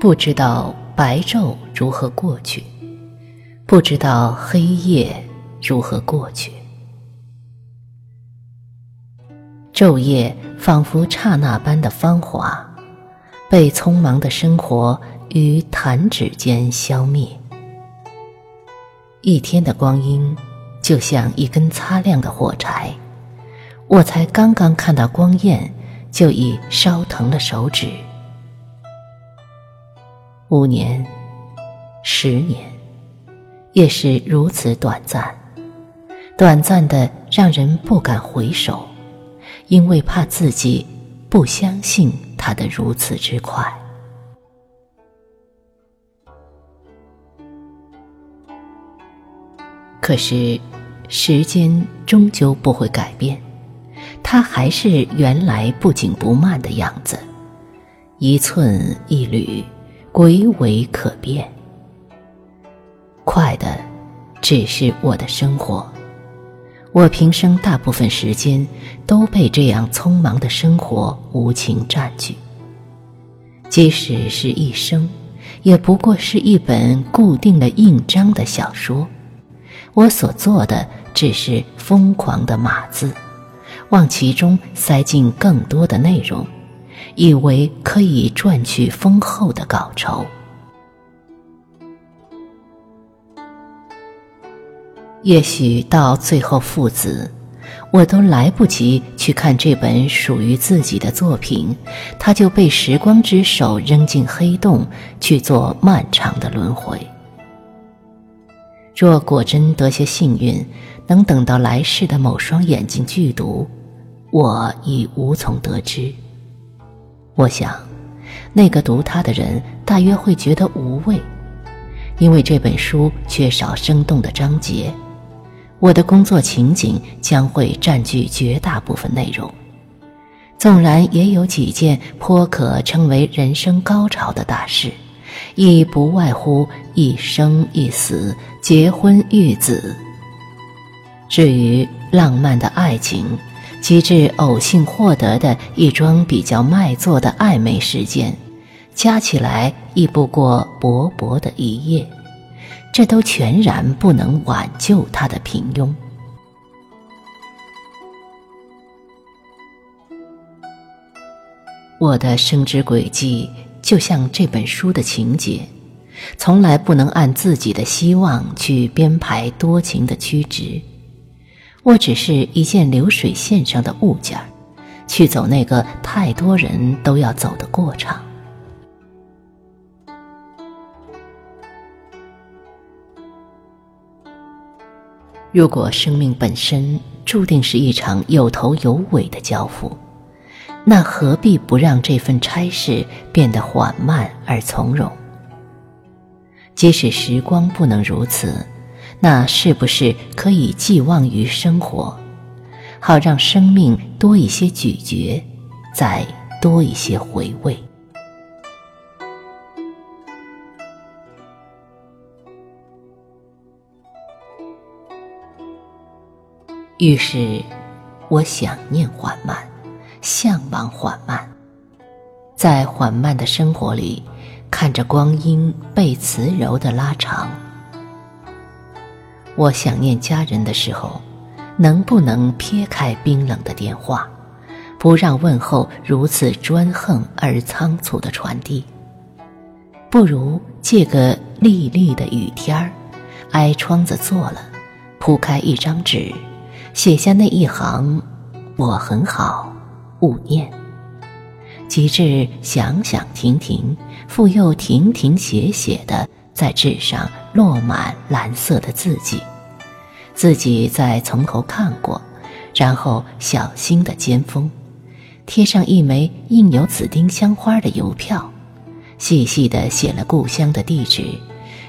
不知道白昼如何过去，不知道黑夜如何过去。昼夜仿佛刹那般的芳华，被匆忙的生活于弹指间消灭。一天的光阴，就像一根擦亮的火柴，我才刚刚看到光焰，就已烧疼了手指。五年、十年，也是如此短暂，短暂的让人不敢回首，因为怕自己不相信它的如此之快。可是，时间终究不会改变，它还是原来不紧不慢的样子，一寸一缕，鬼尾可辨。快的，只是我的生活，我平生大部分时间都被这样匆忙的生活无情占据。即使是一生，也不过是一本固定的印章的小说。我所做的只是疯狂的码字，往其中塞进更多的内容，以为可以赚取丰厚的稿酬。也许到最后，父子我都来不及去看这本属于自己的作品，它就被时光之手扔进黑洞，去做漫长的轮回。若果真得些幸运，能等到来世的某双眼睛剧毒，我已无从得知。我想，那个读它的人大约会觉得无味，因为这本书缺少生动的章节。我的工作情景将会占据绝大部分内容，纵然也有几件颇可称为人生高潮的大事。亦不外乎一生一死、结婚育子。至于浪漫的爱情，及至偶幸获得的一桩比较卖座的暧昧事件，加起来亦不过薄薄的一页，这都全然不能挽救他的平庸。我的生之轨迹。就像这本书的情节，从来不能按自己的希望去编排多情的曲直。我只是一件流水线上的物件儿，去走那个太多人都要走的过场。如果生命本身注定是一场有头有尾的交付。那何必不让这份差事变得缓慢而从容？即使时光不能如此，那是不是可以寄望于生活，好让生命多一些咀嚼，再多一些回味？于是，我想念缓慢。向往缓慢，在缓慢的生活里，看着光阴被慈柔的拉长。我想念家人的时候，能不能撇开冰冷的电话，不让问候如此专横而仓促的传递？不如借个沥沥的雨天儿，挨窗子坐了，铺开一张纸，写下那一行：“我很好。”勿念，及至想想停停，复又停停写写的在纸上落满蓝色的字迹，自己再从头看过，然后小心的尖封，贴上一枚印有紫丁香花的邮票，细细的写了故乡的地址，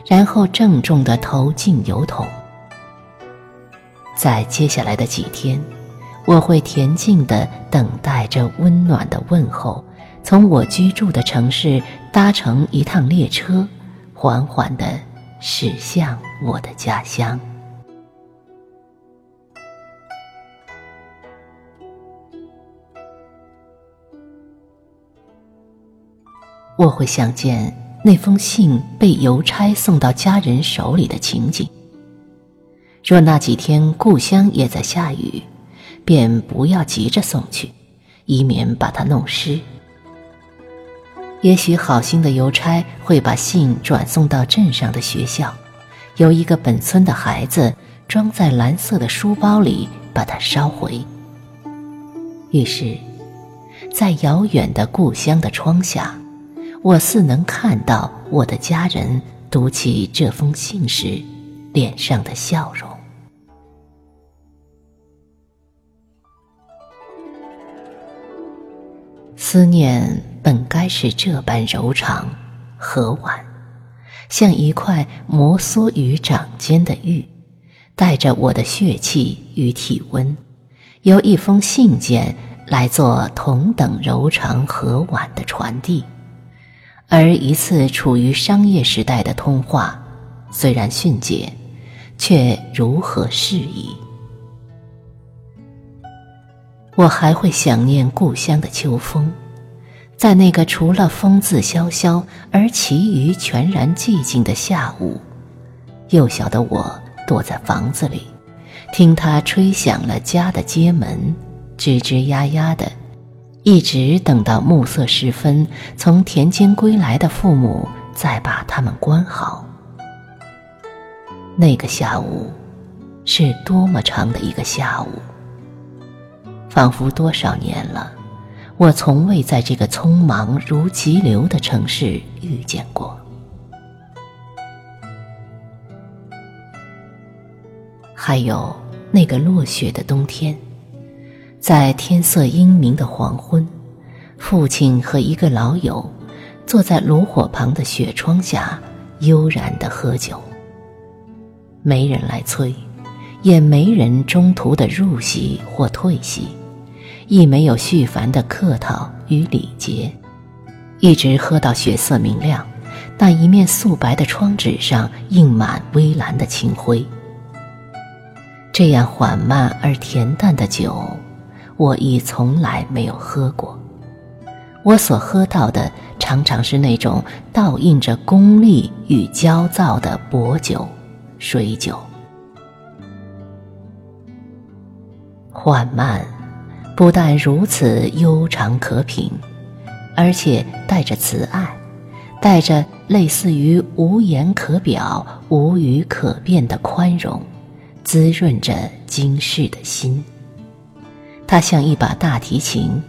然后郑重的投进邮筒。在接下来的几天。我会恬静地等待着温暖的问候，从我居住的城市搭乘一趟列车，缓缓地驶向我的家乡。我会想见那封信被邮差送到家人手里的情景。若那几天故乡也在下雨，便不要急着送去，以免把它弄湿。也许好心的邮差会把信转送到镇上的学校，由一个本村的孩子装在蓝色的书包里把它捎回。于是，在遥远的故乡的窗下，我似能看到我的家人读起这封信时脸上的笑容。思念本该是这般柔长和婉，像一块摩挲于掌间的玉，带着我的血气与体温，由一封信件来做同等柔长和婉的传递。而一次处于商业时代的通话，虽然迅捷，却如何适宜？我还会想念故乡的秋风，在那个除了风自萧萧而其余全然寂静的下午，幼小的我躲在房子里，听它吹响了家的街门，吱吱呀呀的，一直等到暮色时分，从田间归来的父母再把他们关好。那个下午，是多么长的一个下午！仿佛多少年了，我从未在这个匆忙如急流的城市遇见过。还有那个落雪的冬天，在天色阴明的黄昏，父亲和一个老友坐在炉火旁的雪窗下，悠然的喝酒。没人来催，也没人中途的入席或退席。亦没有絮烦的客套与礼节，一直喝到血色明亮，那一面素白的窗纸上映满微蓝的清辉。这样缓慢而恬淡的酒，我亦从来没有喝过。我所喝到的，常常是那种倒映着功利与焦躁的薄酒、水酒，缓慢。不但如此悠长可品，而且带着慈爱，带着类似于无言可表、无语可辩的宽容，滋润着今世的心。它像一把大提琴，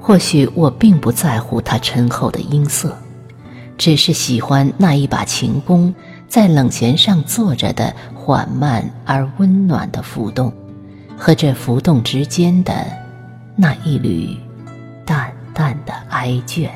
或许我并不在乎它沉厚的音色，只是喜欢那一把琴弓在冷弦上坐着的缓慢而温暖的浮动，和这浮动之间的。那一缕淡淡的哀倦。